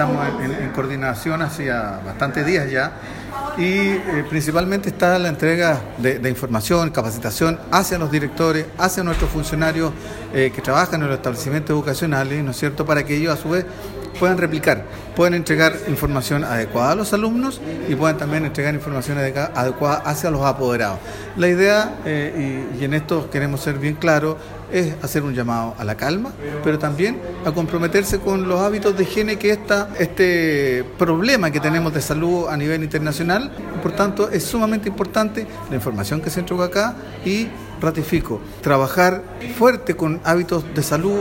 estamos en, coordinación hacia bastantes días ya y eh, principalmente está la entrega de, información, capacitación hacia los directores, hacia nuestros funcionarios eh, que trabajan en los establecimientos educacionales, ¿no es cierto?, para que ellos a su vez puedan replicar, puedan entregar información adecuada a los alumnos y puedan también entregar información adecuada hacia los apoderados. La idea, eh, y, en esto queremos ser bien claros, es hacer un llamado a la calma, pero también a comprometerse con los hábitos de higiene que esta, este problema que tenemos de salud a nivel internacional. Por tanto, es sumamente importante la información que se entregó acá y ratifico, trabajar fuerte con hábitos de salud.